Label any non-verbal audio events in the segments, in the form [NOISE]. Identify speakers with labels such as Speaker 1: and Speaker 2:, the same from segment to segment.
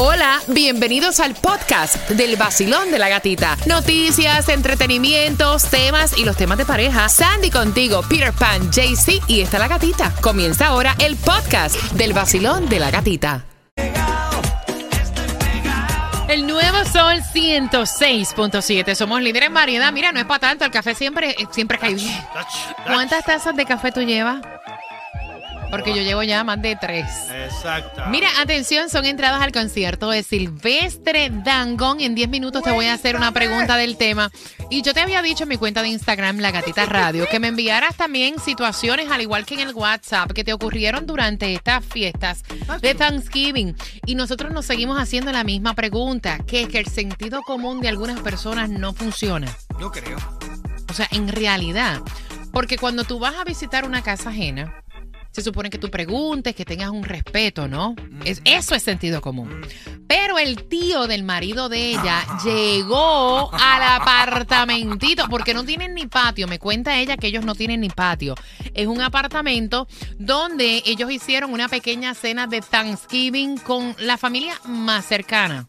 Speaker 1: Hola, bienvenidos al podcast del vacilón de la gatita. Noticias, entretenimientos, temas y los temas de pareja. Sandy contigo, Peter Pan, JC y está la gatita. Comienza ahora el podcast del vacilón de la gatita. El nuevo sol 106.7. Somos líderes en variedad. Mira, no es para tanto. El café siempre, siempre cae bien. ¿Cuántas tazas de café tú llevas? Porque yo llevo ya más de tres.
Speaker 2: Exacto.
Speaker 1: Mira, atención, son entradas al concierto de Silvestre Dangón. En 10 minutos te voy a hacer una pregunta del tema. Y yo te había dicho en mi cuenta de Instagram, La Gatita [LAUGHS] Radio, que me enviaras también situaciones, al igual que en el WhatsApp, que te ocurrieron durante estas fiestas de Thanksgiving. Y nosotros nos seguimos haciendo la misma pregunta, que es que el sentido común de algunas personas no funciona.
Speaker 2: Yo creo.
Speaker 1: O sea, en realidad. Porque cuando tú vas a visitar una casa ajena, se supone que tú preguntes, que tengas un respeto, ¿no? Es, eso es sentido común. Pero el tío del marido de ella llegó al apartamentito, porque no tienen ni patio. Me cuenta ella que ellos no tienen ni patio. Es un apartamento donde ellos hicieron una pequeña cena de Thanksgiving con la familia más cercana.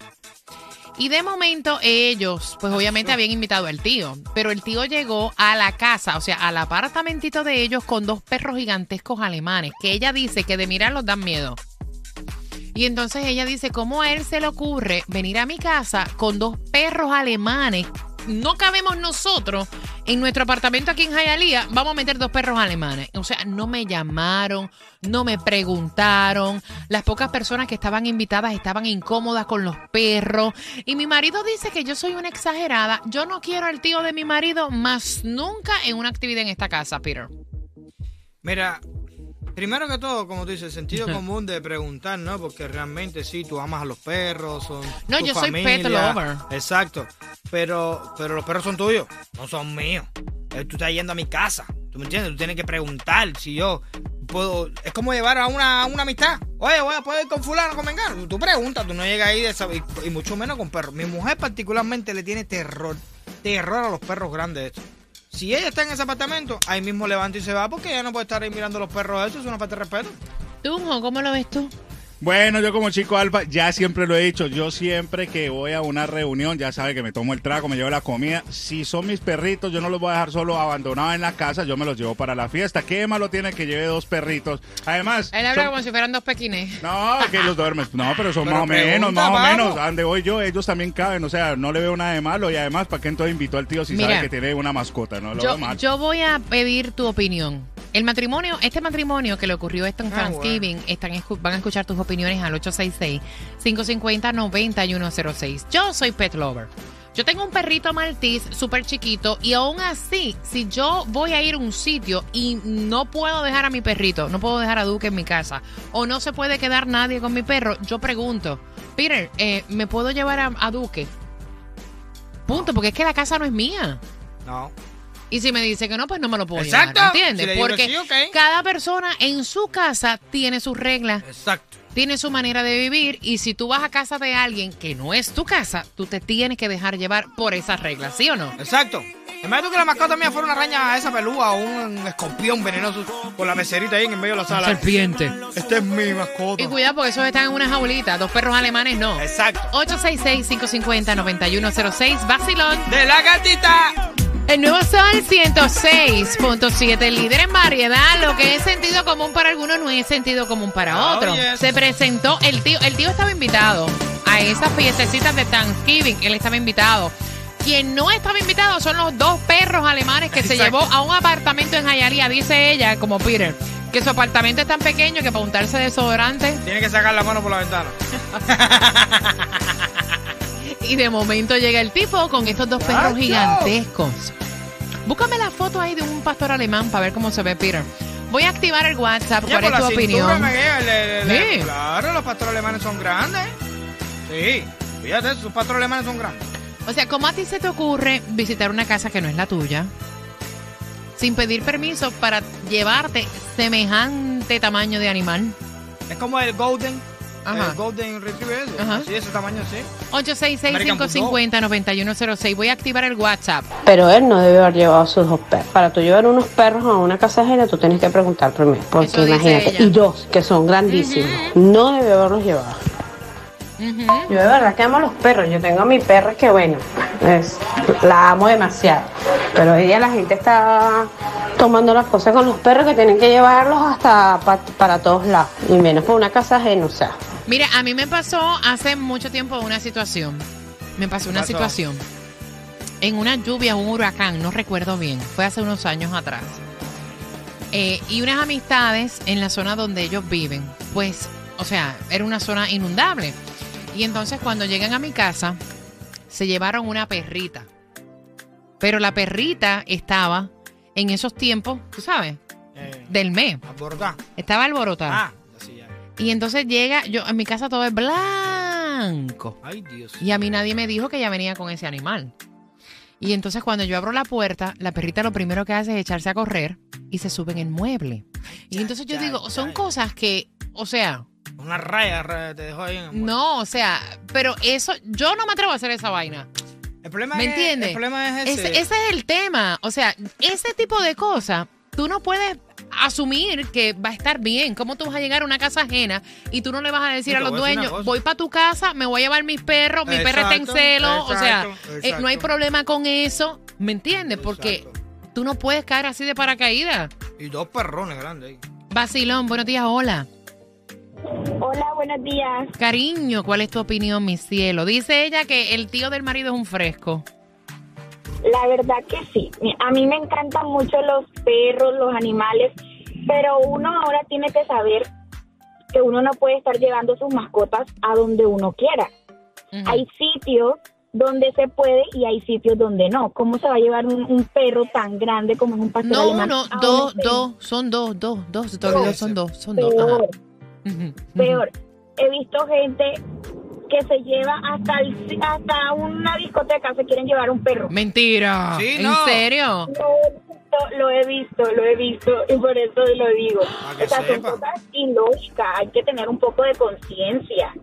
Speaker 1: Y de momento ellos, pues obviamente habían invitado al tío, pero el tío llegó a la casa, o sea, al apartamentito de ellos con dos perros gigantescos alemanes, que ella dice que de mirarlos dan miedo. Y entonces ella dice, ¿cómo a él se le ocurre venir a mi casa con dos perros alemanes? No cabemos nosotros en nuestro apartamento aquí en Hialeah, vamos a meter dos perros alemanes. O sea, no me llamaron, no me preguntaron. Las pocas personas que estaban invitadas estaban incómodas con los perros. Y mi marido dice que yo soy una exagerada. Yo no quiero al tío de mi marido más nunca en una actividad en esta casa, Peter.
Speaker 2: Mira, primero que todo, como tú dices, sentido [LAUGHS] común de preguntar, ¿no? Porque realmente sí, tú amas a los perros, son
Speaker 1: No,
Speaker 2: tu
Speaker 1: yo soy
Speaker 2: familia.
Speaker 1: pet lover.
Speaker 2: Exacto. Pero, pero los perros son tuyos, no son míos. Eh, Tú estás yendo a mi casa, ¿tú me entiendes? Tú tienes que preguntar si yo puedo... Es como llevar a una, a una amistad. Oye, voy a poder ir con fulano, con vengano. Tú, tú preguntas, tú no llegas ahí de esa- y, y mucho menos con perros. Mi mujer particularmente le tiene terror, terror a los perros grandes estos. Si ella está en ese apartamento, ahí mismo levanta y se va porque ella no puede estar ahí mirando los perros. Eso es una falta de respeto.
Speaker 1: Tunjo, ¿cómo lo ves tú?
Speaker 3: Bueno, yo como chico alfa ya siempre lo he dicho, yo siempre que voy a una reunión, ya sabe que me tomo el trago, me llevo la comida, si son mis perritos, yo no los voy a dejar solo abandonados en la casa, yo me los llevo para la fiesta. ¿Qué malo tiene que lleve dos perritos? Además,
Speaker 1: Él habla
Speaker 3: son-
Speaker 1: como si fueran dos pequines.
Speaker 3: no, que los duermes. No, pero son
Speaker 2: Pero
Speaker 3: más o menos, más o menos. A donde voy yo, ellos también caben. O sea, no le veo nada de malo. Y además, ¿para qué entonces invitó al tío si
Speaker 1: Mira,
Speaker 3: sabe que tiene una mascota? No lo
Speaker 1: Yo,
Speaker 3: veo mal.
Speaker 1: yo voy a pedir tu opinión. El matrimonio, este matrimonio que le ocurrió esto en
Speaker 2: Ah,
Speaker 1: Thanksgiving, están, van a escuchar tus opiniones al 866-550-9106. Yo soy pet lover. Yo tengo un perrito maltés súper chiquito y aún así, si yo voy a ir a un sitio y no puedo dejar a mi perrito, no puedo dejar a Duque en mi casa o no se puede quedar nadie con mi perro, yo pregunto, Peter, eh, ¿me puedo llevar a, a Duque? Punto, porque es que la casa no es mía.
Speaker 2: No.
Speaker 1: Y si me dice que no, pues no me lo puedo
Speaker 2: Exacto.
Speaker 1: llevar, ¿entiendes?
Speaker 2: Si
Speaker 1: Porque
Speaker 2: sí, ok.
Speaker 1: cada persona en su casa tiene sus reglas,
Speaker 2: Exacto.
Speaker 1: tiene su manera de vivir y si tú vas a casa de alguien que no es tu casa, tú te tienes que dejar llevar por esas reglas, ¿sí o no?
Speaker 2: Exacto. Imagínate que la mascota mía fuera una araña esa pelúa o un escorpión venenoso con la meserita ahí en medio de la sala.
Speaker 1: Serpiente.
Speaker 2: Esta es mi mascota.
Speaker 1: Y cuidado porque esos están en una jaulita, dos perros alemanes no.
Speaker 2: Exacto.
Speaker 1: 866-550-9106, Basilón.
Speaker 2: De la gatita.
Speaker 1: El nuevo Sol 106.7, líder en variedad. Lo que es sentido común para algunos no es sentido común para
Speaker 2: Oh,
Speaker 1: otros.
Speaker 2: yes.
Speaker 1: Se presentó el tío, el tío estaba invitado a esas fiestecitas de Thanksgiving. Él estaba invitado. Quien no estaba invitado son los dos perros alemanes que se llevó a un apartamento en Hialeah. Dice ella, como Peter, que su apartamento es tan pequeño que para untarse desodorante
Speaker 2: Tiene que sacar la mano por la ventana. [LAUGHS]
Speaker 1: Y de momento llega el tipo con estos dos perros gigantescos. Búscame la foto ahí de un pastor alemán para ver cómo se ve Peter. Voy a activar el WhatsApp.
Speaker 2: Ya
Speaker 1: ¿Cuál es tu opinión?
Speaker 2: le- le-
Speaker 1: Sí.
Speaker 2: Claro, los pastores alemanes son grandes. Sí. Fíjate, sus pastores alemanes son grandes.
Speaker 1: O sea, ¿cómo a ti se te ocurre visitar una casa que no es la tuya? Sin pedir permiso para llevarte semejante tamaño de animal.
Speaker 2: Es como el Golden.
Speaker 1: Ajá.
Speaker 2: El Golden Retriever. ese.
Speaker 1: Ajá.
Speaker 2: Sí, ese tamaño, sí.
Speaker 1: 866-550-9106. Voy a activar el WhatsApp.
Speaker 4: Pero él no debe haber llevado sus dos perros. Para tú llevar unos perros a una casa ajena, tú tienes que preguntar primero. Porque
Speaker 1: Eso dice
Speaker 4: imagínate.
Speaker 1: ella.
Speaker 4: Y dos, que son grandísimos. No debe haberlos llevado. Yo de verdad que amo los perros. Yo tengo a mi perra que, bueno, es, la amo demasiado. Pero hoy día la gente está tomando las cosas con los perros que tienen que llevarlos hasta pa- para todos lados. Y menos por una casa ajena, o sea.
Speaker 1: Mira, a mí me pasó hace mucho tiempo una situación. Me pasó una
Speaker 2: pasó?
Speaker 1: situación. En una lluvia, un huracán, no recuerdo bien. Fue hace unos años atrás. Eh, y unas amistades en la zona donde ellos viven. Pues, o sea, era una zona inundable. Y entonces cuando llegan a mi casa, se llevaron una perrita. Pero la perrita estaba en esos tiempos, tú sabes,
Speaker 2: Eh,
Speaker 1: del mes.
Speaker 2: alborotar.
Speaker 1: Estaba alborotada.
Speaker 2: Ah, así ya.
Speaker 1: Y entonces llega, yo en mi casa todo es blanco.
Speaker 2: Ay, Dios.
Speaker 1: Y a mí nadie me dijo que ella venía con ese animal. Y entonces cuando yo abro la puerta, la perrita lo primero que hace es echarse a correr y se sube en el mueble. Y entonces yo
Speaker 2: ya,
Speaker 1: digo, son
Speaker 2: ya.
Speaker 1: cosas que, o sea,
Speaker 2: Una raya ra- te dejó ahí en el muelle.
Speaker 1: no, o sea, pero eso, yo no me atrevo a hacer esa vaina.
Speaker 2: El problema
Speaker 1: ¿Me
Speaker 2: es,
Speaker 1: entiendes?
Speaker 2: El problema es
Speaker 1: Ese,
Speaker 2: ese.
Speaker 1: ese es el tema. O sea, ese tipo de cosas, tú no puedes asumir que va a estar bien. ¿Cómo tú vas a llegar a una casa ajena y tú no le vas a decir a los
Speaker 2: a
Speaker 1: dueños, voy para tu casa, me voy a llevar mis perros, mi perra está en
Speaker 2: Exacto,
Speaker 1: celo? o sea, eh, no hay problema con eso. ¿Me entiendes? Porque
Speaker 2: Exacto.
Speaker 1: tú no puedes caer así de paracaídas.
Speaker 2: Y dos perrones grandes ahí.
Speaker 1: Vacilón, buenos días, hola.
Speaker 5: Hola, buenos días.
Speaker 1: Cariño, ¿cuál es tu opinión, mi cielo? Dice ella que el tío del marido es un fresco.
Speaker 5: La verdad que sí. A mí me encantan mucho los perros, los animales, pero uno ahora tiene que saber que uno no puede estar llevando sus mascotas a donde uno quiera. Hay sitios donde se puede y hay sitios donde no. ¿Cómo se va a llevar un, un perro tan grande como es un pastor
Speaker 1: No,
Speaker 5: alemán
Speaker 1: no,
Speaker 5: un
Speaker 1: dos, dos, son dos, dos, dos. Olvidó, son dos, son dos. Ajá.
Speaker 5: Peor. He visto gente que se lleva hasta, el- hasta una discoteca, se quieren llevar un perro.
Speaker 1: Mentira.
Speaker 2: Sí,
Speaker 1: ¿En
Speaker 2: no.
Speaker 1: serio?
Speaker 5: Lo he visto, lo he visto, lo he visto y por eso lo digo.
Speaker 2: Que
Speaker 5: O sea, son cosas ilógicas, hay que tener un poco de conciencia.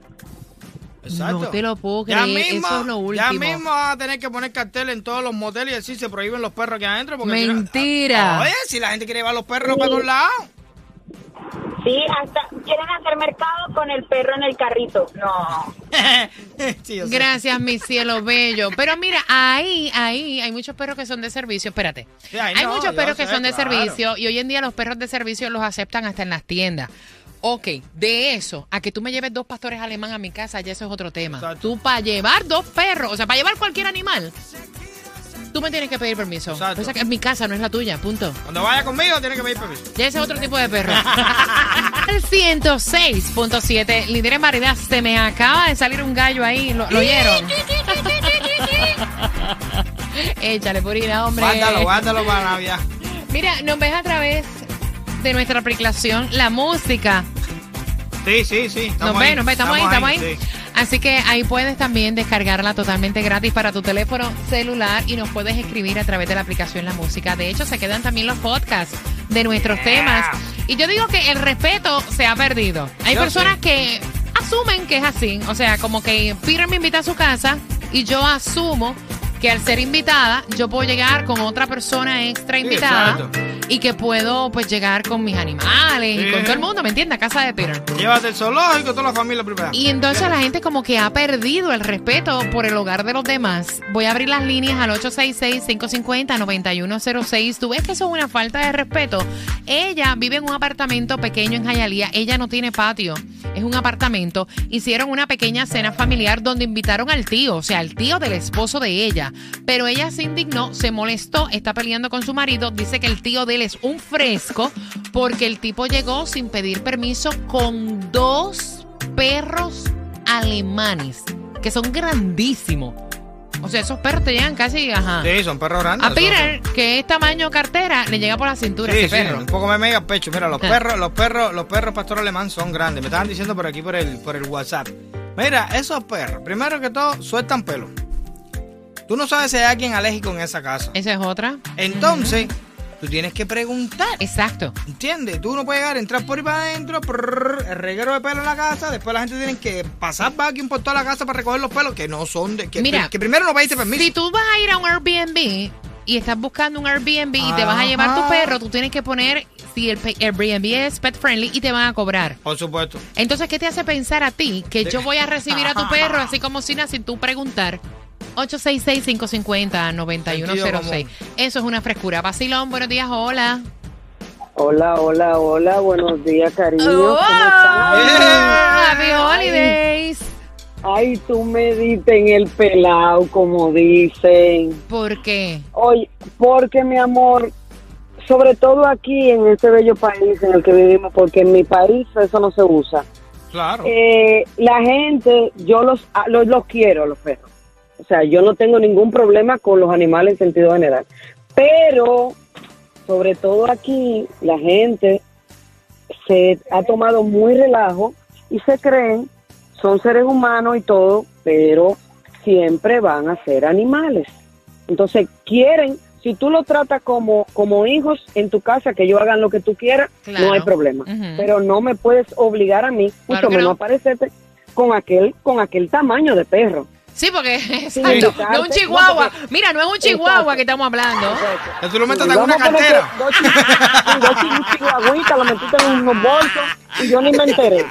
Speaker 2: Exacto.
Speaker 1: No te lo puedo
Speaker 2: Ya
Speaker 1: creer,
Speaker 2: mismo,
Speaker 1: eso es lo
Speaker 2: ya
Speaker 1: último.
Speaker 2: mismo vas a tener que poner cartel en todos los moteles y así se prohíben los perros aquí adentro. Porque si no-
Speaker 1: Mentira.
Speaker 2: Oye, si la gente quiere llevar los perros para todos lados.
Speaker 5: Sí, hasta quieren hacer mercado con el perro en el carrito. No. [LAUGHS]
Speaker 2: Sí, yo sé.
Speaker 1: Gracias, mi cielo bello. Pero mira, ahí, ahí hay muchos perros que son de servicio. Espérate.
Speaker 2: Sí, ahí
Speaker 1: hay
Speaker 2: no,
Speaker 1: muchos perros que son de
Speaker 2: claro.
Speaker 1: servicio y hoy en día los perros de servicio los aceptan hasta en las tiendas. Ok, de eso a que tú me lleves dos pastores alemán a mi casa, ya eso es otro tema.
Speaker 2: Exacto.
Speaker 1: Tú para llevar dos perros, o sea, para llevar cualquier animal, tú me tienes que pedir permiso.
Speaker 2: Exacto.
Speaker 1: O sea, que es mi casa, no es la tuya, punto.
Speaker 2: Cuando vaya conmigo, tiene que pedir permiso.
Speaker 1: Ya ese es otro tipo de perro. [LAUGHS] El 106.7, líder en variedad. Se me acaba de salir un gallo ahí. ¿Lo, lo oyeron? [LAUGHS] Échale, purina, hombre.
Speaker 2: Guárdalo, guárdalo para Navidad.
Speaker 1: Mira, nos ves a través de nuestra aplicación La Música.
Speaker 2: Sí, sí, sí.
Speaker 1: Nos ves, nos ves, estamos ahí, estamos ahí.
Speaker 2: sí.
Speaker 1: Así que ahí puedes también descargarla totalmente gratis para tu teléfono celular y nos puedes escribir a través de la aplicación La Música. De hecho, se quedan también los podcasts de nuestros temas. Y yo digo que el respeto se ha perdido. Hay
Speaker 2: Yo
Speaker 1: personas
Speaker 2: sé.
Speaker 1: que asumen que es así. O sea, como que Peter me invita a su casa y yo asumo que al ser invitada yo puedo llegar con otra persona extra
Speaker 2: Sí,
Speaker 1: invitada
Speaker 2: exacto.
Speaker 1: Y que puedo pues llegar con mis animales y con todo el mundo, ¿me entiendes? A casa de Peter.
Speaker 2: Llévate el zoológico, toda la familia primero.
Speaker 1: Y entonces la gente como que ha perdido el respeto por el hogar de los demás. Voy a abrir las líneas al 866-550-9106. Tú ves que eso es una falta de respeto. Ella vive en un apartamento pequeño en Jayalía. Ella no tiene patio. Es un apartamento. Hicieron una pequeña cena familiar donde invitaron al tío, o sea, al tío del esposo de ella. Pero ella se indignó, se molestó, está peleando con su marido. Dice que el tío de es un fresco porque el tipo llegó sin pedir permiso con dos perros alemanes que son grandísimos. O sea, esos perros te llegan casi, ajá.
Speaker 2: Sí, son perros grandes.
Speaker 1: A Peter, que es tamaño cartera, le llega por la cintura
Speaker 2: Sí,
Speaker 1: ese
Speaker 2: sí,
Speaker 1: perro.
Speaker 2: un poco me mega pecho. Mira, los
Speaker 1: Ah.
Speaker 2: perros, los perros, los perros pastor alemán son grandes. Me estaban diciendo por aquí por el, por el WhatsApp. Mira, esos perros, primero que todo, sueltan pelo. Tú no sabes si hay alguien alérgico en esa casa.
Speaker 1: Esa es otra.
Speaker 2: Entonces, tú tienes que preguntar.
Speaker 1: Exacto.
Speaker 2: ¿Entiendes? Tú no puedes llegar, entrar por ahí para adentro, prrr, el reguero de pelo en la casa, después la gente tiene que pasar vacuum por toda la casa para recoger los pelos que no son de... Que,
Speaker 1: Mira,
Speaker 2: que primero no pediste permiso.
Speaker 1: Si tú vas a ir a un Airbnb, y estás buscando un Airbnb y te vas a llevar tu perro, tú tienes que poner si el Airbnb es pet friendly y te van a cobrar.
Speaker 2: Por supuesto.
Speaker 1: Entonces, ¿qué te hace pensar a ti que yo voy a recibir a tu [LAUGHS] perro así como si nada sin tú preguntar? 866-550-9106. Eso es una frescura. Vacilón, buenos días, hola.
Speaker 6: Hola, hola, hola, buenos días, cariño.
Speaker 1: Oh,
Speaker 6: ¿Cómo están?
Speaker 1: Happy holidays.
Speaker 6: Ay, tú me diste en el pelao, como dicen.
Speaker 1: ¿Por qué?
Speaker 6: Oye, porque mi amor, sobre todo aquí en este bello país en el que vivimos, porque en mi país eso no se usa.
Speaker 2: Claro.
Speaker 6: Eh, la gente, yo los, a- los, los quiero, los perros. O sea, yo no tengo ningún problema con los animales en sentido general. Pero, sobre todo aquí, la gente se ha tomado muy relajo y se creen, son seres humanos y todo, pero siempre van a ser animales. Entonces, quieren, si tú lo tratas como, como hijos en tu casa, que ellos hagan lo que tú quieras,
Speaker 1: Claro.
Speaker 6: no hay problema. Pero no me puedes obligar a mí, mucho menos
Speaker 1: no.
Speaker 6: a parecerte con aquel, con aquel tamaño de perro.
Speaker 1: Sí, porque [LAUGHS] exacto, no es un
Speaker 6: No,
Speaker 1: chihuahua.
Speaker 6: porque-
Speaker 1: Mira, no es un chihuahua
Speaker 6: Exacto.
Speaker 1: que estamos hablando.
Speaker 2: Que tú lo metas
Speaker 6: Sí,
Speaker 2: en una cartera.
Speaker 6: Dos, chi- dos chi- chihuahuitas, lo metiste en unos bolsos y yo ni me enteré.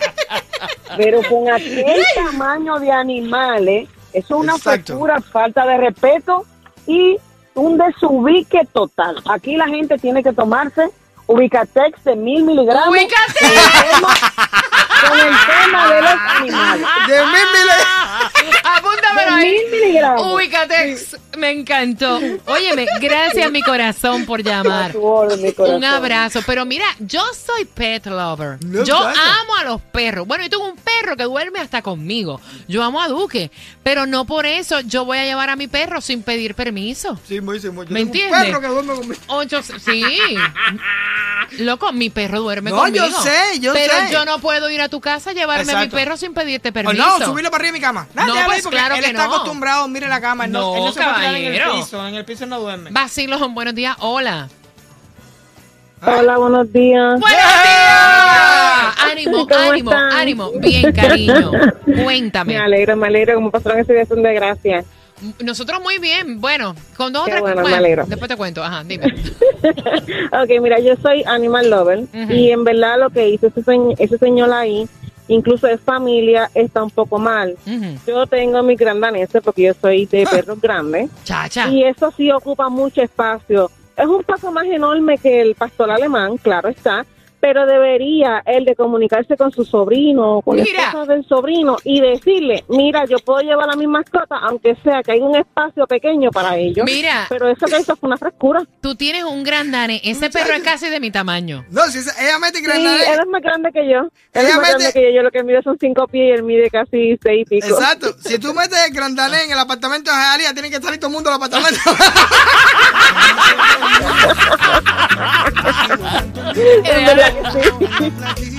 Speaker 6: Pero con aquel tamaño de animales, eso es una
Speaker 2: Exacto.
Speaker 6: frescura, falta de respeto y un desubique total. Aquí la gente tiene que tomarse Ubicatex de mil miligramos.
Speaker 1: ¡Ubícate!
Speaker 6: Con el tema, de los animales. [LAUGHS]
Speaker 2: De mil mil.
Speaker 1: Apúntamelo
Speaker 6: De
Speaker 1: ahí.
Speaker 6: mil miligramos.
Speaker 1: Ubicatex, me encantó. Óyeme, gracias mi corazón por llamar.
Speaker 6: tu orden, mi corazón.
Speaker 1: Un abrazo. Pero mira, yo soy pet lover.
Speaker 2: No,
Speaker 1: yo amo a los perros. Bueno, yo tengo un perro que duerme hasta conmigo. Yo amo a Duque. Pero no por eso yo voy a llevar a mi perro sin pedir permiso.
Speaker 2: Sí, muy, sí, muy. Yo
Speaker 1: ¿Me entiendes?
Speaker 2: Un perro que duerme conmigo.
Speaker 1: Ocho, sí. Loco, mi perro duerme
Speaker 2: No, yo
Speaker 1: conmigo.
Speaker 2: sé, yo
Speaker 1: pero
Speaker 2: sé.
Speaker 1: yo no puedo ir a tu casa a llevarme a mi perro sin pedirte
Speaker 2: O
Speaker 1: permiso.
Speaker 2: no, subirlo para arriba de mi cama. Nada,
Speaker 1: No, pues
Speaker 2: porque
Speaker 1: claro
Speaker 2: él
Speaker 1: que
Speaker 2: está
Speaker 1: no.
Speaker 2: acostumbrado, mire la cama. Él no,
Speaker 1: No,
Speaker 2: él no se va a tirar en el piso. En el piso no duerme.
Speaker 1: Vacilón, [LAUGHS] buenos días. Hola.
Speaker 6: Hola, buenos días.
Speaker 1: ¡Buenos días! Ánimo,
Speaker 6: ¿Cómo
Speaker 1: ánimo,
Speaker 6: están?
Speaker 1: ánimo. Bien, cariño. [LAUGHS] Cuéntame.
Speaker 6: Me alegro, me alegro. ¿Cómo pasaron ese día? Son de gracia.
Speaker 1: Nosotros muy bien. Bueno, con dos o tres
Speaker 6: bueno.
Speaker 1: Después te cuento. Ajá, dime. [LAUGHS]
Speaker 6: ok, mira, yo soy animal lover y en verdad lo que hizo ese, señ- ese señor ahí, incluso de familia, está un poco mal.
Speaker 1: Ujú.
Speaker 6: Yo tengo mi gran danés porque yo soy de perros grandes
Speaker 1: Chacha.
Speaker 6: y eso sí ocupa mucho espacio. Es un paso más enorme que el pastor alemán, claro está, pero debería él de comunicarse con su sobrino, con
Speaker 1: Mira.
Speaker 6: la esposa del sobrino y decirle, mira, yo puedo llevar a mi mascota, aunque sea que hay un espacio pequeño para ellos.
Speaker 1: Mira.
Speaker 6: Pero eso que hizo fue una frescura.
Speaker 1: Tú tienes un gran dane. Ese perro es casi de mi tamaño.
Speaker 2: No, si ella mete
Speaker 6: Sí,
Speaker 2: granadera.
Speaker 6: él es más grande que yo. Él
Speaker 2: Ella
Speaker 6: es más
Speaker 2: mete-
Speaker 6: grande que yo. Yo lo que mide son cinco pies y él mide casi seis y pico.
Speaker 2: Exacto. [LAUGHS] Si tú metes el grandané en el apartamento de Jalía, tiene que salir todo el mundo del apartamento. [LAUGHS]
Speaker 6: Es verdad [LAUGHS] sí.